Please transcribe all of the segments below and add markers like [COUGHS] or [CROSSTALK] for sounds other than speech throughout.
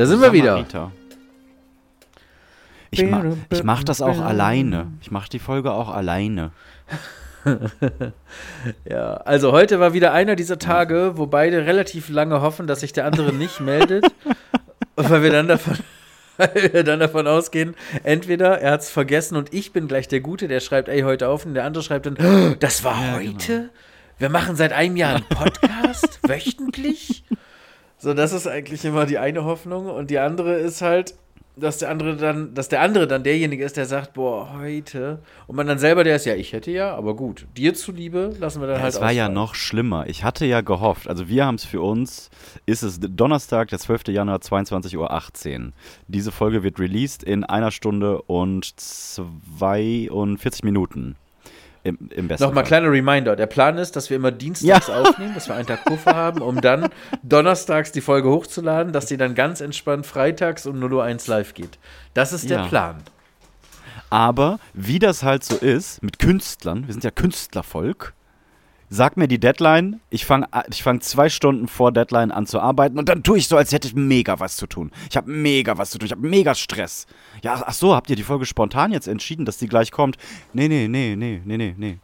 Da sind wir wieder. Ich, ma ich mach das auch alleine. Ich mach die Folge auch alleine. [LAUGHS] Ja, also heute war wieder einer dieser Tage, wo beide relativ lange hoffen, dass sich der andere nicht meldet. [LAUGHS] weil wir dann davon, [LAUGHS] weil wir dann davon ausgehen, entweder er hat es vergessen und ich bin gleich der Gute, der schreibt, ey, heute auf, und der andere schreibt dann, "Oh, [GASPS] das war Ja, heute? Wir machen seit einem Jahr einen Podcast, wöchentlich? So, das ist eigentlich immer die eine Hoffnung. Und die andere ist halt, dass der andere dann, dass der andere dann derjenige ist, der sagt, boah, heute. Und man dann selber der ist, ja, ich hätte ja, aber gut, dir zuliebe lassen wir dann Ja, halt es war ja ausfallen. noch schlimmer. Ich hatte ja gehofft, also wir haben es für uns, ist es Donnerstag, der 12. Januar, 22.18 Uhr. Diese Folge wird released in einer Stunde und 42 Minuten. Im, im besten Nochmal Fall. kleiner Reminder. Der Plan ist, dass wir immer dienstags aufnehmen, dass wir einen Tag Puffer haben, um dann donnerstags die Folge hochzuladen, dass die dann ganz entspannt freitags um 0.01 Uhr live geht. Das ist der Ja. Plan. Aber wie das halt so ist mit Künstlern, wir sind ja Künstlervolk, sag mir die Deadline, ich fange ich fang zwei Stunden vor Deadline an zu arbeiten und dann tue ich so, als hätte ich mega was zu tun. Ich habe mega was zu tun, ich habe mega Stress. Ja, ach so, habt ihr die Folge spontan jetzt entschieden, dass die gleich kommt? Nee, nee, nee, nee, nee, nee, nee.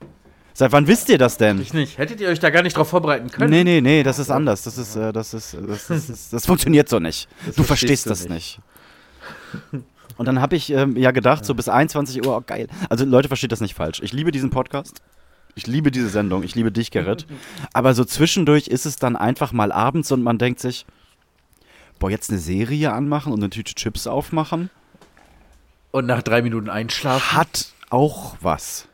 Seit wann wisst ihr das denn? Ich nicht. Hättet ihr euch da gar nicht drauf vorbereiten können? Nee, nee, nee, das ist anders. Das ist, äh, das ist, das ist, das, das funktioniert so nicht. du verstehst verstehst du das nicht. Und dann habe ich ähm, ja gedacht, so bis 21 Uhr, oh, geil. Also Leute, versteht das nicht falsch. Ich liebe diesen Podcast. Ich liebe diese Sendung. Ich liebe dich, Gerrit. Aber so zwischendurch ist es dann einfach mal abends und man denkt sich, boah, jetzt eine Serie anmachen und eine Tüte Chips aufmachen, Und nach drei Minuten einschlafen hat auch was.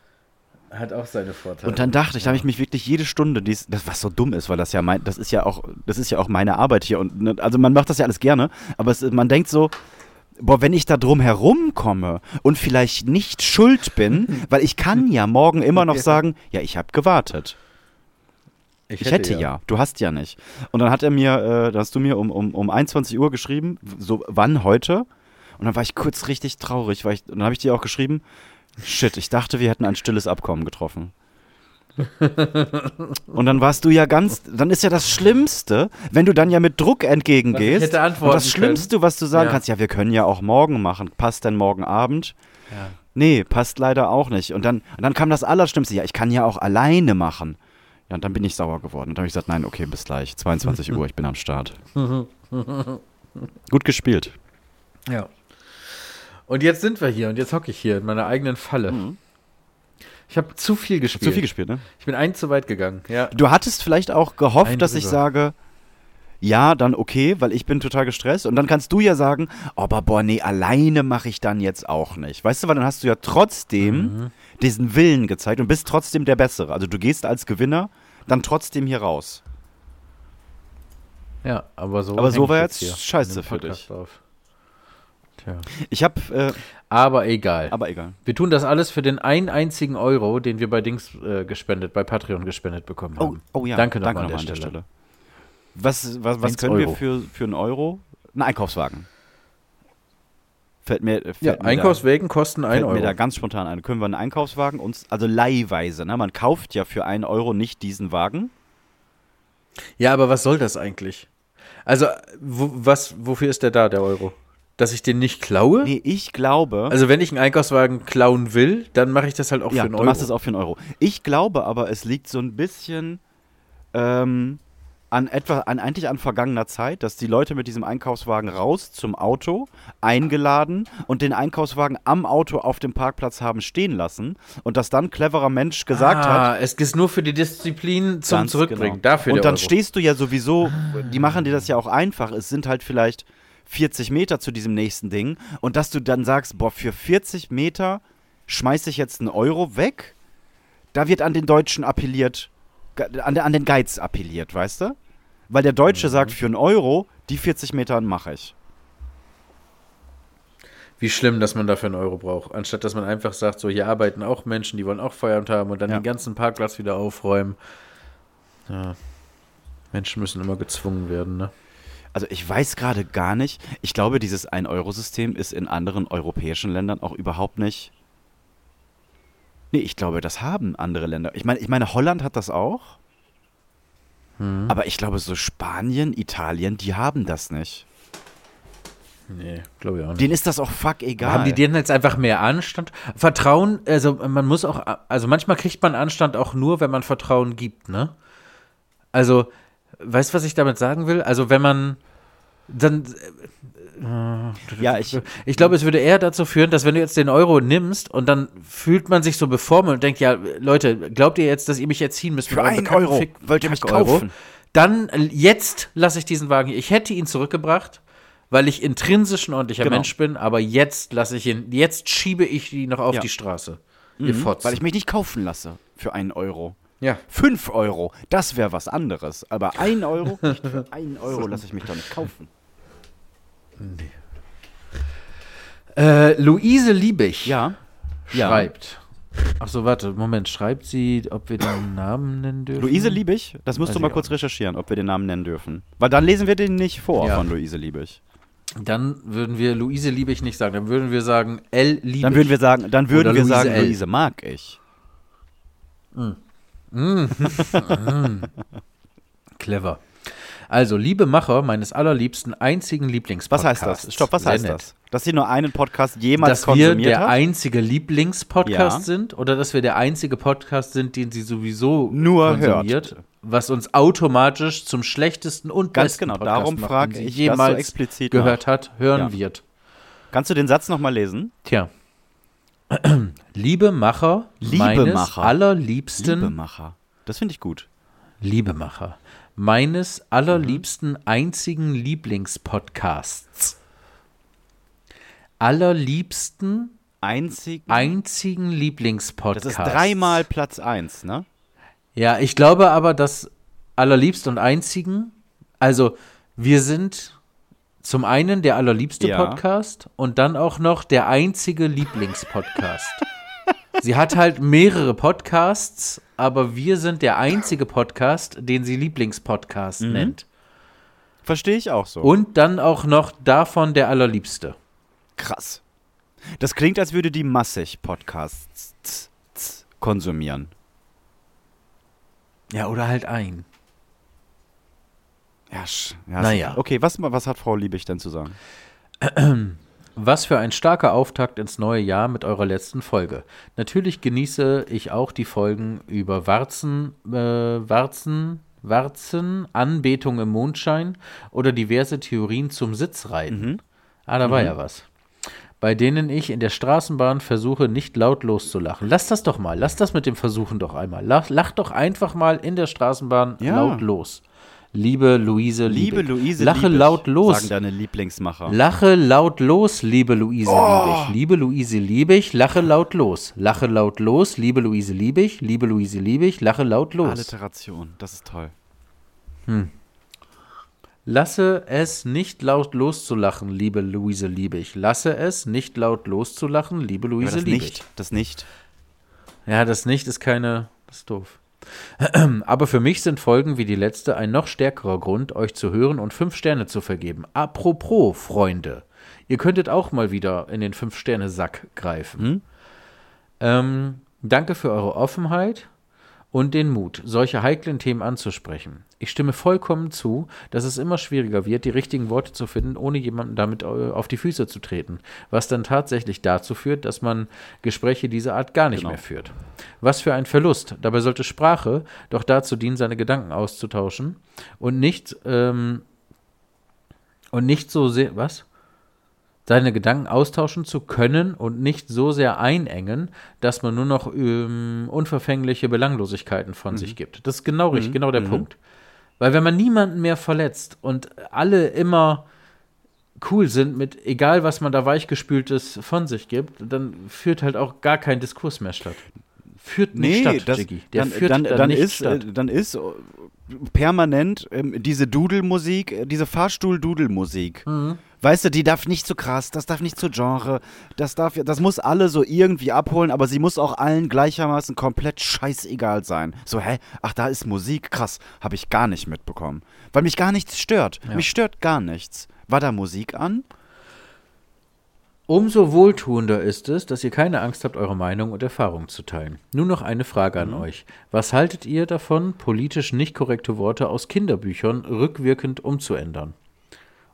hat auch seine Vorteile. Und dann dachte ich, da habe ich mich wirklich jede Stunde, dies, das, was so dumm ist, weil das ja mein, das ist ja auch, das ist ja auch meine Arbeit hier. Und ne, also man macht das ja alles gerne, aber es, man denkt so, boah, wenn ich da drum herum komme und vielleicht nicht schuld bin, [LAUGHS] weil ich kann ja morgen immer noch Ja. sagen, ja, ich habe gewartet. Ich hätte, ja. du hast ja nicht. Und dann hat er mir, äh, da hast du mir um, um, um 21 Uhr geschrieben, so wann heute? Und dann war ich kurz richtig traurig, weil ich, und dann habe ich dir auch geschrieben, shit, ich dachte, wir hätten ein stilles Abkommen getroffen. [LAUGHS] und dann warst du ja ganz, dann ist ja das Schlimmste, wenn du dann ja mit Druck entgegengehst. Und das Schlimmste, was du sagen Ja. kannst, ja, wir können ja auch morgen machen. Passt denn morgen Abend? Ja. Nee, passt leider auch nicht. Und dann, und dann kam das Allerschlimmste, ja, ich kann ja auch alleine machen. Ja, und dann bin ich sauer geworden. Und dann habe ich gesagt, nein, okay, bis gleich. 22 Uhr, ich bin am Start. Gut gespielt. Ja. Und jetzt sind wir hier und jetzt hocke ich hier in meiner eigenen Falle. Ich habe zu viel gespielt. Zu viel gespielt, ne? Ich bin ein zu weit gegangen. Ja. Du hattest vielleicht auch gehofft, Ein dass ich drüber. sage, ja, dann okay, weil ich bin total gestresst. Und dann kannst du ja sagen, oh, aber boah, nee, alleine mache ich dann jetzt auch nicht. Weißt du, weil dann hast du ja trotzdem Mhm. diesen Willen gezeigt und bist trotzdem der Bessere. Also du gehst als Gewinner dann trotzdem hier raus. Ja, aber so. Aber so ich war jetzt jetzt scheiße für dich. Auf. Tja. Ich habe, äh, Aber egal. aber egal. wir tun das alles für den einen einzigen Euro, den wir bei Dings äh, gespendet, bei Patreon gespendet bekommen Oh, haben. oh ja, Danke nochmal nochmal an der Stelle. Was, was, was können wir Euro. für, für einen Euro? Ein Einkaufswagen. Fällt mir, fällt Ja, mir da- Einkaufswegen kosten Fällt 1 mir da Euro. ganz spontan ein. Können wir einen Einkaufswagen uns, also leihweise, ne? Man kauft ja für einen Euro nicht diesen Wagen. Ja, aber was soll das eigentlich? Also, wo, was, wofür ist der da, der Euro? Dass ich den nicht klaue? Nee, ich glaube. Also, wenn ich einen Einkaufswagen klauen will, dann mache ich das halt auch ja, für einen du Euro. machst es auch für einen Euro. Ich glaube aber, es liegt so ein bisschen ähm, an etwa, an eigentlich an vergangener Zeit, dass die Leute mit diesem Einkaufswagen raus zum Auto eingeladen und den Einkaufswagen am Auto auf dem Parkplatz haben stehen lassen und dass dann ein cleverer Mensch gesagt hat, ah, es ist nur für die Disziplin zum Ganz Zurückbringen. genau. Dafür Und dann Euro. stehst du ja sowieso, die machen dir das ja auch einfach. Es sind halt vielleicht 40 Meter zu diesem nächsten Ding. Und dass du dann sagst, boah, für 40 Meter schmeiß ich jetzt einen Euro weg, da wird an den Deutschen appelliert, an, an den Geiz appelliert, weißt du? Weil der Deutsche Mhm. sagt, für einen Euro, die 40 Meter mache ich. Wie schlimm, dass man dafür einen Euro braucht. Anstatt dass man einfach sagt, so hier arbeiten auch Menschen, die wollen auch Feierabend haben und dann Ja. den ganzen Parkplatz wieder aufräumen. Ja. Menschen müssen immer gezwungen werden, ne? Also ich weiß gerade gar nicht. Ich glaube, dieses 1-Euro-System ist in anderen europäischen Ländern auch überhaupt nicht. Nee, ich glaube, das haben andere Länder. Ich meine, ich meine, Holland hat das auch. Mhm. Aber ich glaube, so Spanien, Italien, die haben das nicht. Nee, glaube ich auch nicht. Denen ist das auch fuck egal. Haben die denen jetzt einfach mehr Anstand? Vertrauen, also man muss auch, also manchmal kriegt man Anstand auch nur, wenn man Vertrauen gibt, ne? Also, weißt du, was ich damit sagen will? Also, wenn man dann. äh, ja, ich, Ich glaube, es würde eher dazu führen, dass wenn du jetzt den Euro nimmst und dann fühlt man sich so bevormundet und denkt, ja, Leute, glaubt ihr jetzt, dass ihr mich erziehen müsst? Für einen Euro Fick- wollt ihr mich kaufen? Dann äh, jetzt lasse ich diesen Wagen hier. Ich hätte ihn zurückgebracht, weil ich intrinsisch ein ordentlicher Genau. Mensch bin, aber jetzt lasse ich ihn, jetzt schiebe ich ihn noch auf Ja. die Straße. Ihr Fotzen. weil ich mich nicht kaufen lasse für einen Euro. Ja. Fünf Euro, das wäre was anderes. Aber ein Euro, [LAUGHS] nicht für einen Euro lasse ich mich doch nicht kaufen. Äh, Luise Liebig Ja. Ja. schreibt. Ach so, warte, Moment. Schreibt sie, ob wir den Namen nennen dürfen? Luise Liebig, das musst Weiß du mal kurz recherchieren, ob wir den Namen nennen dürfen. Weil dann lesen wir den nicht vor Ja. von Luise Liebig. Dann würden wir Luise Liebig nicht sagen. Dann würden wir sagen L. Liebig. Dann würden wir sagen, dann würden Oder wir Luise sagen, L. Luise mag ich. [LAUGHS] Clever. Also, liebe Macher meines allerliebsten einzigen Was Lieblingspodcasts. heißt das? Stopp, was heißt nett. das? Dass sie nur einen Podcast jemals Dass wir konsumiert der hat? einzige Lieblingspodcast Ja. sind oder dass wir der einzige Podcast sind, den sie sowieso Nur konsumiert, hört. was uns automatisch zum schlechtesten und Ganz besten genau, Podcast darum macht, frage ich so jemals explizit gehört hat, hören Ja. wird. Kannst du den Satz nochmal lesen? Tja. Liebe Macher meines Liebemacher. allerliebsten Liebemacher. Das finde ich gut. Liebemacher meines allerliebsten einzigen Lieblingspodcasts. Allerliebsten Einzig. einzigen das Lieblingspodcasts. ist dreimal Platz eins, ne? Ja, ich glaube aber, dass allerliebst und einzigen, also wir sind zum einen der allerliebste Ja. Podcast und dann auch noch der einzige Lieblingspodcast. [LAUGHS] sie hat halt mehrere Podcasts, aber wir sind der einzige Podcast, den sie Lieblingspodcast Mhm. nennt. Verstehe ich auch so. Und dann auch noch davon der allerliebste. Krass. Das klingt, als würde die massig Podcasts konsumieren. Ja, oder halt ein. Ja, ja Naja. Okay, was, was hat Frau Liebig denn zu sagen? [CLEARS THROAT] Was für ein starker Auftakt ins neue Jahr mit eurer letzten Folge. Natürlich genieße ich auch die Folgen über Warzen, äh, Warzen, Warzen, Anbetung im Mondschein oder diverse Theorien zum Sitzreiten. Ah, da war ja was. Bei denen ich in der Straßenbahn versuche, nicht lautlos zu lachen. Lass das doch mal. Lass das mit dem Versuchen doch einmal. Lach, lach doch einfach mal in der Straßenbahn Ja. laut los. Liebe Luise Liebe Liebig. Luise Lache Liebig, laut los. sagen deine Lieblingsmacher. Lache laut los, liebe Luise Oh. Liebig. Liebe Luise Liebig, lache laut los. Lache laut los, liebe Luise Liebig. Liebe Luise Liebig, lache laut los. Alliteration, das ist toll. Lasse es nicht laut loszulachen, liebe Luise Liebig. Lasse es nicht laut loszulachen, liebe Luise das Liebig. nicht, das nicht. Ja, das nicht ist keine. Das ist doof. Aber für mich sind Folgen wie die letzte ein noch stärkerer Grund, euch zu hören und fünf Sterne zu vergeben. Apropos, Freunde. Ihr könntet auch mal wieder in den Fünf-Sterne-Sack greifen. Ähm, danke für eure Offenheit und den Mut, solche heiklen Themen anzusprechen. Ich stimme vollkommen zu, dass es immer schwieriger wird, die richtigen Worte zu finden, ohne jemanden damit äh, auf die Füße zu treten, was dann tatsächlich dazu führt, dass man Gespräche dieser Art gar nicht Genau. mehr führt. Was für ein Verlust. Dabei sollte Sprache doch dazu dienen, seine Gedanken auszutauschen und nicht ähm, und nicht so sehr was? Seine Gedanken austauschen zu können und nicht so sehr einengen, dass man nur noch ähm, unverfängliche Belanglosigkeiten von sich gibt. Das ist genau richtig, genau der Punkt. Weil wenn man niemanden mehr verletzt und alle immer cool sind mit egal was man da weichgespültes von sich gibt, dann führt halt auch gar kein Diskurs mehr statt. Führt nicht statt, das, Jiggy. Der dann, führt dann, dann, dann, nicht ist, statt. dann ist äh, permanent ähm, diese Dudelmusik, äh, diese Fahrstuhl-Dudelmusik. Mhm. Weißt du, die darf nicht zu krass, das darf nicht zu Genre, das darf, das muss alle so irgendwie abholen, aber sie muss auch allen gleichermaßen komplett scheißegal sein. So, hä? Ach, da ist Musik, krass, habe ich gar nicht mitbekommen. Weil mich gar nichts stört. Ja. Mich stört gar nichts. War da Musik an? Umso wohltuender ist es, dass ihr keine Angst habt, eure Meinung und Erfahrung zu teilen. Nur noch eine Frage an euch. Was haltet ihr davon, politisch nicht korrekte Worte aus Kinderbüchern rückwirkend umzuändern?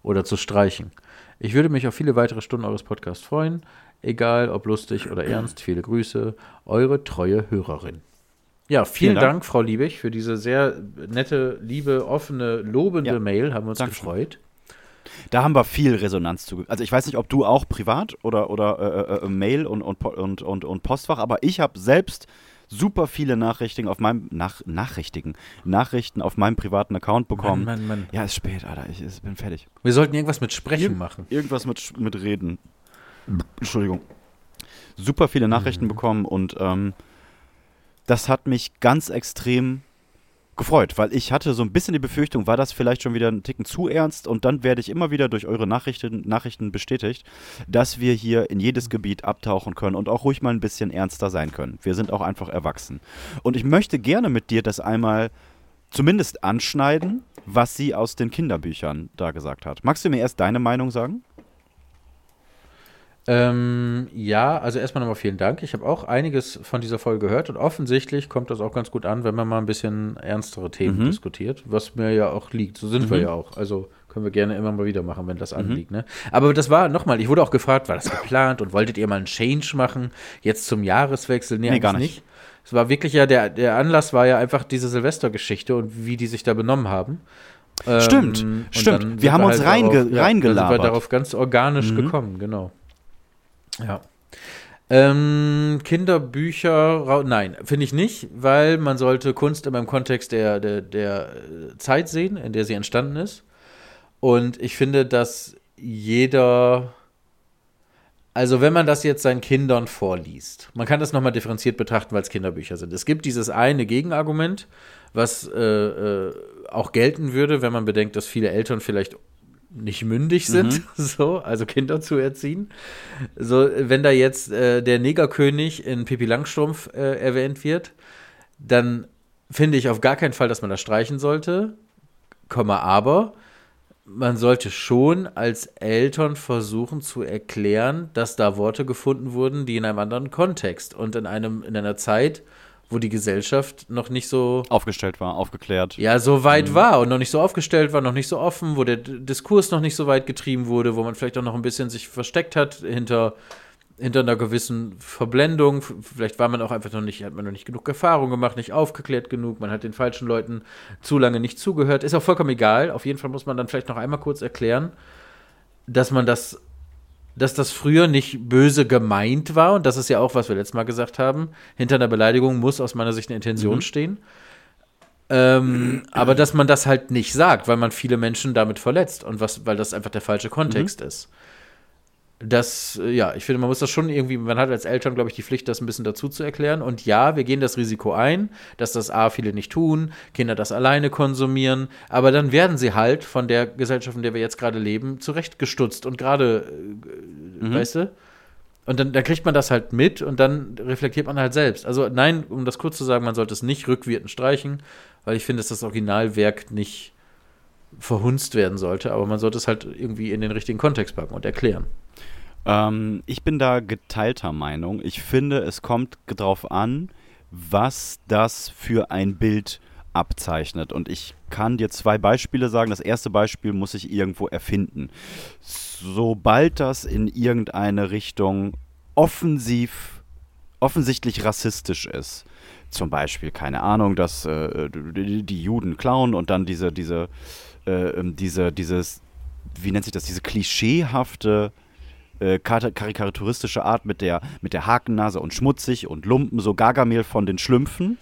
Oder zu streichen? Ich würde mich auf viele weitere Stunden eures Podcasts freuen. Egal, ob lustig oder [CLEARS THROAT] ernst. Viele Grüße. Eure treue Hörerin. Ja, vielen, Vielen Dank. Dank. Frau Liebig, für diese sehr nette, liebe, offene, lobende Ja. Mail. Haben wir uns Dankeschön. gefreut. Da haben wir viel Resonanz zu. Also ich weiß nicht, ob du auch privat oder, oder äh, äh, Mail und, und, und, und, und Postfach, aber ich habe selbst super viele Nachrichten auf meinem nach, Nachrichtigen, Nachrichten auf meinem privaten Account bekommen. Mann, Mann, Mann. Ja, ist spät, Alter. Ich, ich bin fertig. Wir sollten irgendwas mit Sprechen Ir- machen. Irgendwas mit, mit Reden. Entschuldigung. Super viele Nachrichten Mhm. bekommen und ähm, das hat mich ganz extrem gefreut, weil ich hatte so ein bisschen die Befürchtung, war das vielleicht schon wieder ein Ticken zu ernst und dann werde ich immer wieder durch eure Nachrichten, Nachrichten bestätigt, dass wir hier in jedes Gebiet abtauchen können und auch ruhig mal ein bisschen ernster sein können. Wir sind auch einfach erwachsen. Und ich möchte gerne mit dir das einmal zumindest anschneiden, was sie aus den Kinderbüchern da gesagt hat. Magst du mir erst deine Meinung sagen? Ähm, ja, also erstmal nochmal vielen Dank. Ich habe auch einiges von dieser Folge gehört und offensichtlich kommt das auch ganz gut an, wenn man mal ein bisschen ernstere Themen Mhm. diskutiert, was mir ja auch liegt. So sind wir Mhm. ja auch. Also können wir gerne immer mal wieder machen, wenn das anliegt. Ne? Aber das war nochmal, ich wurde auch gefragt, war das geplant und wolltet ihr mal einen Change machen, jetzt zum Jahreswechsel? Nee, Nee, gar nicht. Es war wirklich ja, der, der Anlass war ja einfach diese Silvestergeschichte und wie die sich da benommen haben. Stimmt, Ähm, stimmt. Wir sind haben uns darauf- reinge- ja, Dann sind reingelabert. wir darauf ganz organisch Mhm. gekommen, genau. Ja. Ähm, Kinderbücher, nein, finde ich nicht, weil man sollte Kunst immer im Kontext der, der, der äh, Zeit sehen, in der sie entstanden ist. Und ich finde, dass jeder, also wenn man das jetzt seinen Kindern vorliest, man kann das nochmal differenziert betrachten, weil es Kinderbücher sind. Es gibt dieses eine Gegenargument, was äh, äh, auch gelten würde, wenn man bedenkt, dass viele Eltern vielleicht nicht mündig sind, [LAUGHS] so, also Kinder zu erziehen. So, wenn da jetzt äh, der Negerkönig in Pippi Langstrumpf äh, erwähnt wird, dann finde ich auf gar keinen Fall, dass man das streichen sollte. Komma, aber man sollte schon als Eltern versuchen zu erklären, dass da Worte gefunden wurden, die in einem anderen Kontext und in einem in einer Zeit, wo die Gesellschaft noch nicht so Aufgestellt war, aufgeklärt. ja, so Mhm. weit war und noch nicht so aufgestellt war, noch nicht so offen, wo der Diskurs noch nicht so weit getrieben wurde, wo man vielleicht auch noch ein bisschen sich versteckt hat hinter, hinter einer gewissen Verblendung. Vielleicht war man auch einfach noch nicht, hat man noch nicht genug Erfahrung gemacht, nicht aufgeklärt genug, man hat den falschen Leuten zu lange nicht zugehört. Ist auch vollkommen egal. Auf jeden Fall muss man dann vielleicht noch einmal kurz erklären, dass man das dass das früher nicht böse gemeint war und das ist ja auch, was wir letztes Mal gesagt haben. Hinter einer Beleidigung muss aus meiner Sicht eine Intention Mhm. stehen. Ähm, aber dass man das halt nicht sagt, weil man viele Menschen damit verletzt und was, weil das einfach der falsche Kontext ist. Das, äh, ja, ich finde, man muss das schon irgendwie, man hat als Eltern, glaube ich, die Pflicht, das ein bisschen dazu zu erklären. Und ja, wir gehen das Risiko ein, dass das A, viele nicht tun, Kinder das alleine konsumieren, aber dann werden sie halt von der Gesellschaft, in der wir jetzt gerade leben, zurechtgestutzt und gerade, äh, weißt du? Und dann, dann kriegt man das halt mit und dann reflektiert man halt selbst. Also nein, um das kurz zu sagen, man sollte es nicht rückwirkend streichen, weil ich finde, dass das Originalwerk nicht verhunzt werden sollte, aber man sollte es halt irgendwie in den richtigen Kontext packen und erklären. Ähm, ich bin da geteilter Meinung. Ich finde, es kommt drauf an, was das für ein Bild abzeichnet. Und ich kann dir zwei Beispiele sagen. Das erste Beispiel muss ich irgendwo erfinden. Sobald das in irgendeine Richtung offensiv, offensichtlich rassistisch ist, zum Beispiel, keine Ahnung, dass äh, die, die Juden klauen und dann diese, diese, äh, ähm, diese, dieses, wie nennt sich das, diese klischeehafte äh, kar- karikaturistische Art mit der, mit der Hakennase und schmutzig und Lumpen, so Gargamel von den Schlümpfen.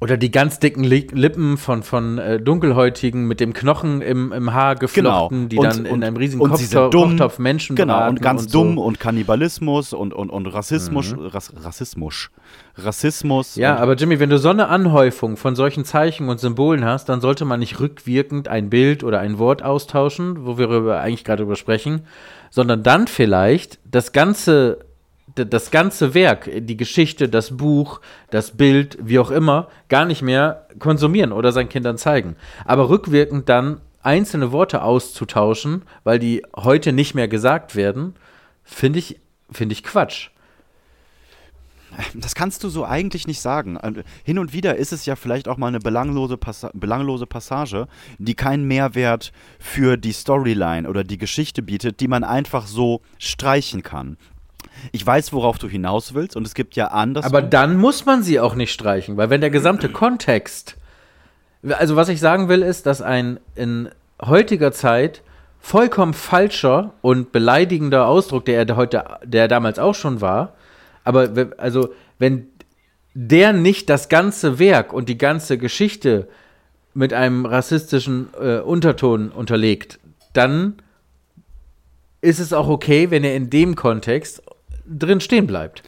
Oder die ganz dicken Li Lippen von, von äh, Dunkelhäutigen mit dem Knochen im, im Haar geflochten, die Und- dann in und- einem riesigen und Kochtopf, dumm. Kochtopf Menschen Genau, und ganz und dumm So. und Kannibalismus und, und, und Rassismus. Rass, Rassismus. Rassismus. Ja, aber Jimmy, wenn du so eine Anhäufung von solchen Zeichen und Symbolen hast, dann sollte man nicht rückwirkend ein Bild oder ein Wort austauschen, wo wir eigentlich gerade drüber sprechen, sondern dann vielleicht das ganze, das ganze Werk, die Geschichte, das Buch, das Bild, wie auch immer, gar nicht mehr konsumieren oder seinen Kindern zeigen. Aber rückwirkend dann einzelne Worte auszutauschen, weil die heute nicht mehr gesagt werden, finde ich finde ich Quatsch. Das kannst du so eigentlich nicht sagen. Also, hin und wieder ist es ja vielleicht auch mal eine belanglose, Passa belanglose Passage, die keinen Mehrwert für die Storyline oder die Geschichte bietet, die man einfach so streichen kann. Ich weiß, worauf du hinaus willst, und es gibt ja anders. Aber dann muss man sie auch nicht streichen, weil wenn der gesamte Kontext. Also, was ich sagen will, ist, dass ein in heutiger Zeit vollkommen falscher und beleidigender Ausdruck, der er heute, der damals auch schon war, aber also, wenn der nicht das ganze Werk und die ganze Geschichte mit einem rassistischen äh, Unterton unterlegt, dann ist es auch okay, wenn er in dem Kontext drin stehen bleibt.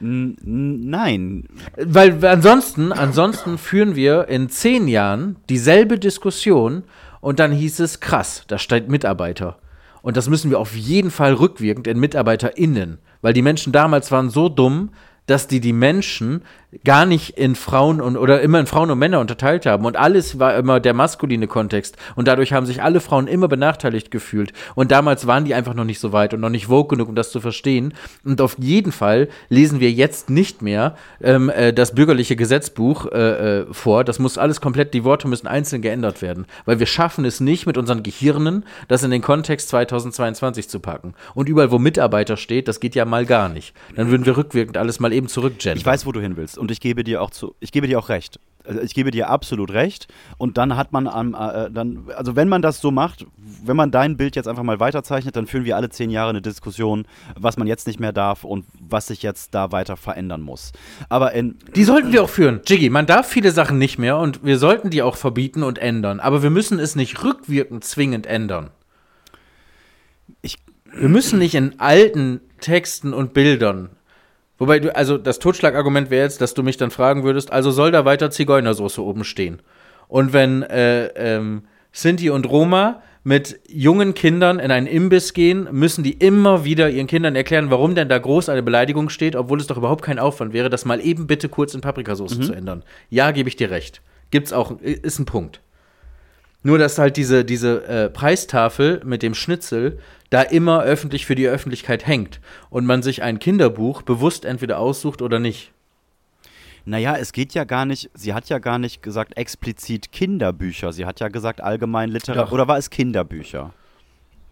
Nein. Weil ansonsten, ansonsten führen wir in zehn Jahren dieselbe Diskussion und dann hieß es, krass, da steht Mitarbeiter. Und das müssen wir auf jeden Fall rückwirkend in MitarbeiterInnen, weil die Menschen damals waren so dumm, dass die die Menschen gar nicht in Frauen und oder immer in Frauen und Männer unterteilt haben. Und alles war immer der maskuline Kontext. Und dadurch haben sich alle Frauen immer benachteiligt gefühlt. Und damals waren die einfach noch nicht so weit und noch nicht vogue genug, um das zu verstehen. Und auf jeden Fall lesen wir jetzt nicht mehr ähm, äh, das bürgerliche Gesetzbuch äh, äh, vor, das muss alles komplett, die Worte müssen einzeln geändert werden, weil wir schaffen es nicht mit unseren Gehirnen, das in den Kontext 2022 zu packen. Und überall, wo Mitarbeiter steht, das geht ja mal gar nicht, dann würden wir rückwirkend alles mal eben zurückgendern. Ich weiß, wo du hin willst und ich gebe dir auch zu, ich gebe dir auch recht. Also ich gebe dir absolut recht. Und dann hat man am, äh, dann, also wenn man das so macht, wenn man dein Bild jetzt einfach mal weiterzeichnet, dann führen wir alle zehn Jahre eine Diskussion, was man jetzt nicht mehr darf und was sich jetzt da weiter verändern muss. Aber in die sollten wir auch führen, Jiggy. Man darf viele Sachen nicht mehr und wir sollten die auch verbieten und ändern. Aber wir müssen es nicht rückwirkend zwingend ändern. Ich wir müssen nicht in alten Texten und Bildern Wobei du, also das Totschlagargument wäre jetzt, dass du mich dann fragen würdest, also soll da weiter Zigeunersoße oben stehen? Und wenn äh, ähm, Sinti und Roma mit jungen Kindern in einen Imbiss gehen, müssen die immer wieder ihren Kindern erklären, warum denn da groß eine Beleidigung steht, obwohl es doch überhaupt kein Aufwand wäre, das mal eben bitte kurz in Paprikasauce mhm. zu ändern. Ja, gebe ich dir recht. Gibt's auch, ist ein Punkt. Nur, dass halt diese, diese äh, Preistafel mit dem Schnitzel da immer öffentlich für die Öffentlichkeit hängt und man sich ein Kinderbuch bewusst entweder aussucht oder nicht. Naja, es geht ja gar nicht, sie hat ja gar nicht gesagt explizit Kinderbücher, sie hat ja gesagt allgemein Literatur, oder war es Kinderbücher?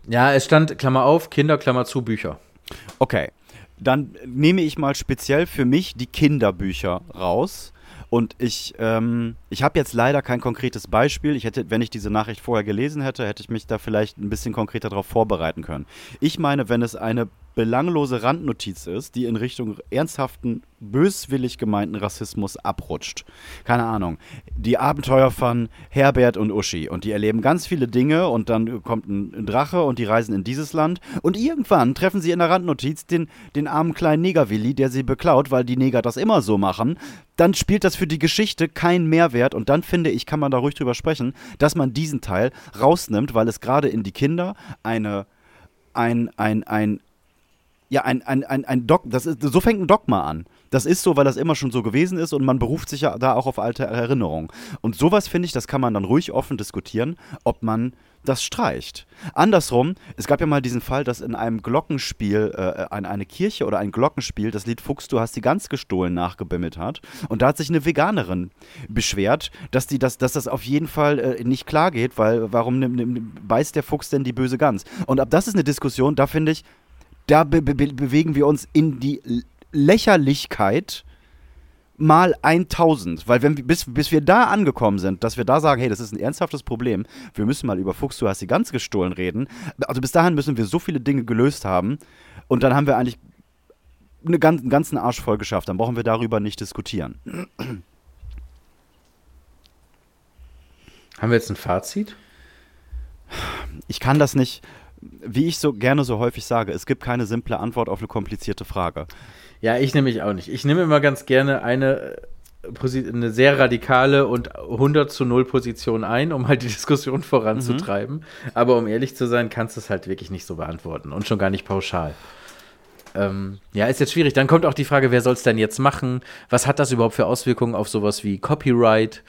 Ja, es stand, Klammer auf, Kinder, Klammer zu, Bücher. Okay, dann nehme ich mal speziell für mich die Kinderbücher raus und ich, ähm, ich habe jetzt leider kein konkretes Beispiel. Ich hätte, wenn ich diese Nachricht vorher gelesen hätte, hätte ich mich da vielleicht ein bisschen konkreter darauf vorbereiten können. Ich meine, wenn es eine belanglose Randnotiz ist, die in Richtung ernsthaften, böswillig gemeinten Rassismus abrutscht. Keine Ahnung. Die Abenteuer von Herbert und Uschi und die erleben ganz viele Dinge und dann kommt ein Drache und die reisen in dieses Land und irgendwann treffen sie in der Randnotiz den, den armen kleinen Negerwilli, der sie beklaut, weil die Neger das immer so machen. Dann spielt das für die Geschichte keinen Mehrwert und dann finde ich, kann man da ruhig drüber sprechen, dass man diesen Teil rausnimmt, weil es gerade in die Kinder eine ein, ein, ein, ja, ein, ein, ein, ein Dog, das ist, so fängt ein Dogma an. Das ist so, weil das immer schon so gewesen ist und man beruft sich ja da auch auf alte Erinnerungen. Und sowas finde ich, das kann man dann ruhig offen diskutieren, ob man das streicht. Andersrum, es gab ja mal diesen Fall, dass in einem Glockenspiel, äh, eine, eine Kirche oder ein Glockenspiel, das Lied Fuchs, du hast die Gans gestohlen, nachgebimmelt hat. Und da hat sich eine Veganerin beschwert, dass, die das, dass das auf jeden Fall äh, nicht klar geht, weil warum ne, ne, beißt der Fuchs denn die böse Gans? Und ab das ist eine Diskussion, da finde ich, da be be bewegen wir uns in die Lächerlichkeit mal 1000. Weil wenn, bis, bis wir da angekommen sind, dass wir da sagen, hey, das ist ein ernsthaftes Problem, wir müssen mal über Fuchs, du hast sie ganz gestohlen reden. Also bis dahin müssen wir so viele Dinge gelöst haben und dann haben wir eigentlich eine einen ganzen Arsch voll geschafft. Dann brauchen wir darüber nicht diskutieren. Haben wir jetzt ein Fazit? Ich kann das nicht wie ich so gerne so häufig sage, es gibt keine simple Antwort auf eine komplizierte Frage. Ja, ich nehme mich auch nicht. Ich nehme immer ganz gerne eine, äh, eine sehr radikale und 100 zu 0 Position ein, um halt die [LAUGHS] Diskussion voranzutreiben. Mhm. Aber um ehrlich zu sein, kannst du es halt wirklich nicht so beantworten und schon gar nicht pauschal. Ähm, ja, ist jetzt schwierig. Dann kommt auch die Frage, wer soll es denn jetzt machen? Was hat das überhaupt für Auswirkungen auf sowas wie Copyright?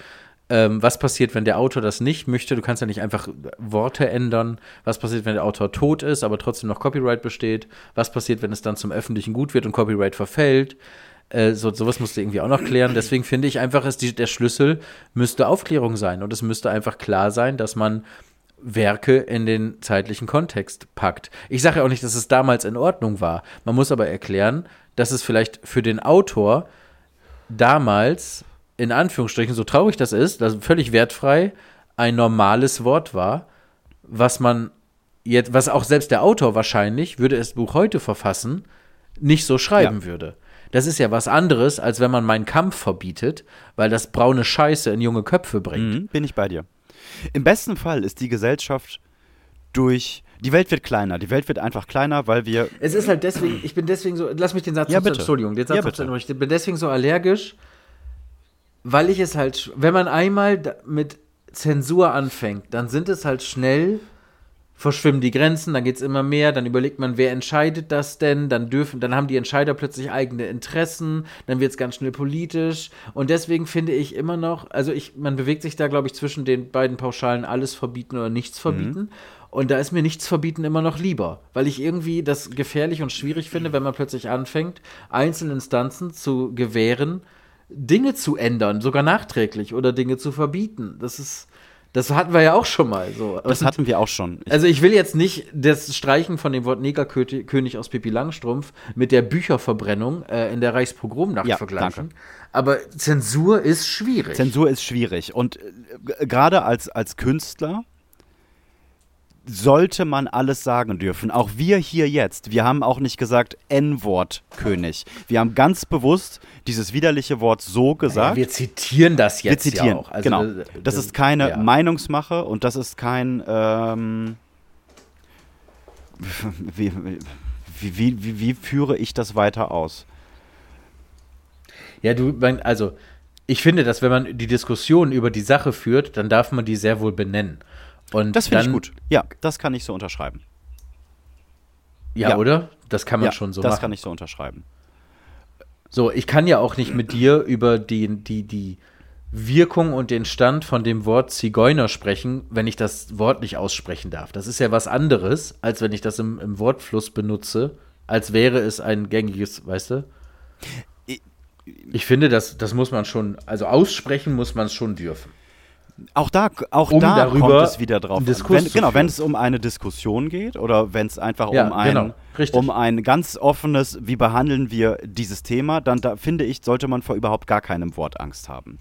Ähm, was passiert, wenn der Autor das nicht möchte? Du kannst ja nicht einfach Worte ändern. Was passiert, wenn der Autor tot ist, aber trotzdem noch Copyright besteht? Was passiert, wenn es dann zum öffentlichen Gut wird und Copyright verfällt? Äh, so, sowas musst du irgendwie auch noch klären. Deswegen finde ich einfach, ist die, der Schlüssel müsste Aufklärung sein. Und es müsste einfach klar sein, dass man Werke in den zeitlichen Kontext packt. Ich sage ja auch nicht, dass es damals in Ordnung war. Man muss aber erklären, dass es vielleicht für den Autor damals, in Anführungsstrichen, so traurig das ist, das völlig wertfrei, ein normales Wort war, was man jetzt, was auch selbst der Autor wahrscheinlich, würde es Buch heute verfassen, nicht so schreiben ja. würde. Das ist ja was anderes, als wenn man meinen Kampf verbietet, weil das braune Scheiße in junge Köpfe bringt. Mhm, bin ich bei dir. Im besten Fall ist die Gesellschaft durch die Welt wird kleiner. Die Welt wird einfach kleiner, weil wir. Es ist halt deswegen, ich bin deswegen so, lass mich den Satz ja, bitte. Entschuldigung, den Satz ja, bitte. ich bin deswegen so allergisch, weil ich es halt, wenn man einmal mit Zensur anfängt, dann sind es halt schnell verschwimmen die Grenzen, dann geht es immer mehr, dann überlegt man, wer entscheidet das denn, dann dürfen, dann haben die Entscheider plötzlich eigene Interessen, dann wird es ganz schnell politisch und deswegen finde ich immer noch, also ich, man bewegt sich da, glaube ich, zwischen den beiden Pauschalen alles verbieten oder nichts verbieten. Mhm. Und da ist mir nichts verbieten immer noch lieber, weil ich irgendwie das gefährlich und schwierig finde, wenn man plötzlich anfängt, einzelnen Instanzen zu gewähren, Dinge zu ändern, sogar nachträglich oder Dinge zu verbieten. Das ist, das hatten wir ja auch schon mal. So. Das hatten wir auch schon. Ich also ich will jetzt nicht das Streichen von dem Wort Negerkönig aus Pippi Langstrumpf mit der Bücherverbrennung äh, in der Reichspogromnacht ja, vergleichen. Danke. Aber Zensur ist schwierig. Zensur ist schwierig. Und äh, gerade als, als Künstler sollte man alles sagen dürfen. Auch wir hier jetzt. Wir haben auch nicht gesagt N-Wort König. Wir haben ganz bewusst dieses widerliche Wort so gesagt. Ja, wir zitieren das jetzt wir zitieren, ja auch. Also, genau. Das, ist keine ja. Meinungsmache und das ist kein ähm, wie, wie, wie, wie, führe ich das weiter aus? Ja, du, also ich finde, dass wenn man die Diskussion über die Sache führt, dann darf man die sehr wohl benennen. Und das finde ich gut. Ja, das kann ich so unterschreiben. Ja, ja. oder? Das kann man ja, schon so das machen. Das kann ich so unterschreiben. So, ich kann ja auch nicht mit dir über die, die, die Wirkung und den Stand von dem Wort Zigeuner sprechen, wenn ich das Wort nicht aussprechen darf. Das ist ja was anderes, als wenn ich das im, im Wortfluss benutze, als wäre es ein gängiges, weißt du? Ich finde, das, das muss man schon, also aussprechen muss man es schon dürfen. Auch da, auch um da kommt es wieder drauf. Wenn, genau, wenn es um eine Diskussion geht oder wenn es einfach ja, um, ein, genau, um ein ganz offenes, wie behandeln wir dieses Thema, dann da, finde ich, sollte man vor überhaupt gar keinem Wort Angst haben.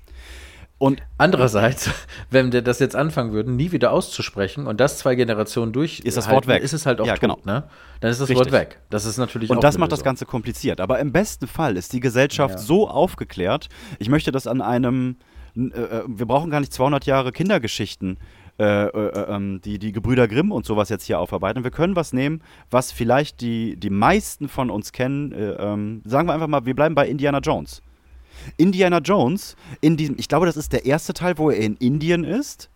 Und andererseits, [LAUGHS] wenn wir das jetzt anfangen würden, nie wieder auszusprechen und das zwei Generationen durch, ist das Wort weg. Ist es halt auch ja, tot, genau. ne? Dann ist das Richtig. Wort weg. Das ist natürlich Und das macht das Ganze kompliziert. Aber im besten Fall ist die Gesellschaft ja. so aufgeklärt. Ich möchte das an einem äh, äh, wir brauchen gar nicht 200 Jahre Kindergeschichten, äh, äh, äh, ähm, die die Gebrüder Grimm und sowas jetzt hier aufarbeiten. Wir können was nehmen, was vielleicht die, die meisten von uns kennen. Äh, ähm, sagen wir einfach mal, wir bleiben bei Indiana Jones. Indiana Jones, in diesem, ich glaube, das ist der erste Teil, wo er in Indien ist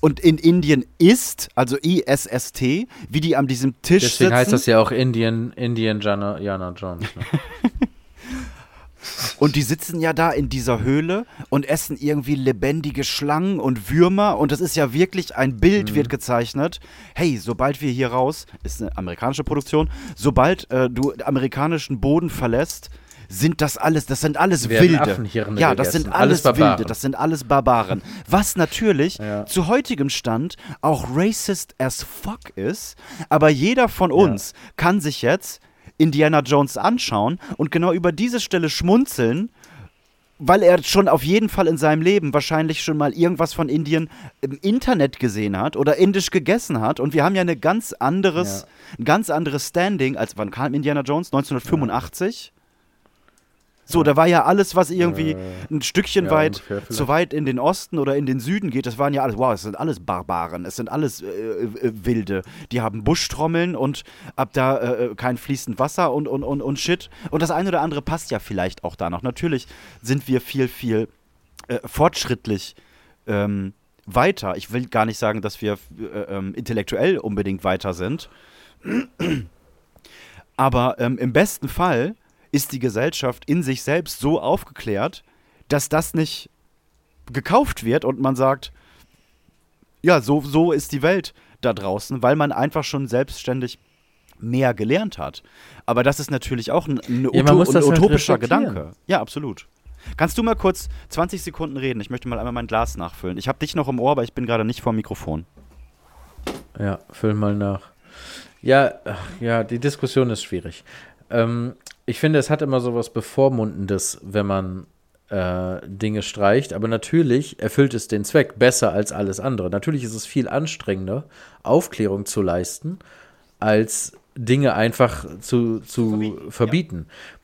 und in Indien ist, also I-S-S-T, wie die an diesem Tisch Deswegen sitzen. Deswegen heißt das ja auch Indian, Indian Jana, Jana Jones. Ne? [LAUGHS] Und die sitzen ja da in dieser Höhle und essen irgendwie lebendige Schlangen und Würmer. Und das ist ja wirklich ein Bild, mhm. wird gezeichnet. Hey, sobald wir hier raus, ist eine amerikanische Produktion, sobald äh, du amerikanischen Boden verlässt, sind das alles, das sind alles Wilde. Ja, das sind alles, alles Wilde, das sind alles Barbaren. Was natürlich ja. zu heutigem Stand auch racist as fuck ist, aber jeder von uns ja. kann sich jetzt Indiana Jones anschauen und genau über diese Stelle schmunzeln, weil er schon auf jeden Fall in seinem Leben wahrscheinlich schon mal irgendwas von Indien im Internet gesehen hat oder indisch gegessen hat. Und wir haben ja eine ganz anderes, ja. ein ganz anderes Standing als wann kam Indiana Jones? 1985. So, da war ja alles, was irgendwie äh, ein Stückchen ja, weit zu weit in den Osten oder in den Süden geht, das waren ja alles, wow, es sind alles Barbaren, es sind alles äh, äh, Wilde. Die haben Buschtrommeln und ab da äh, äh, kein fließend Wasser und, und, und, und Shit. Und das eine oder andere passt ja vielleicht auch da noch. Natürlich sind wir viel, viel äh, fortschrittlich ähm, weiter. Ich will gar nicht sagen, dass wir ähm, intellektuell unbedingt weiter sind. [CLEARS THROAT] Aber ähm, im besten Fall ist die Gesellschaft in sich selbst so aufgeklärt, dass das nicht gekauft wird und man sagt, ja, so, so ist die Welt da draußen, weil man einfach schon selbstständig mehr gelernt hat. Aber das ist natürlich auch ein, ein, Ja, ein utopischer. Gedanke. Ja, absolut. Kannst du mal kurz 20 Sekunden reden? Ich möchte mal einmal mein Glas nachfüllen. Ich habe dich noch im Ohr, aber ich bin gerade nicht vor dem Mikrofon. Ja, füll mal nach. Ja, ja, die Diskussion ist schwierig. Ähm, ich finde, es hat immer so was Bevormundendes, wenn man äh, Dinge streicht, aber natürlich erfüllt es den Zweck besser als alles andere. Natürlich ist es viel anstrengender, Aufklärung zu leisten, als Dinge einfach zu, zu verbieten. Ja,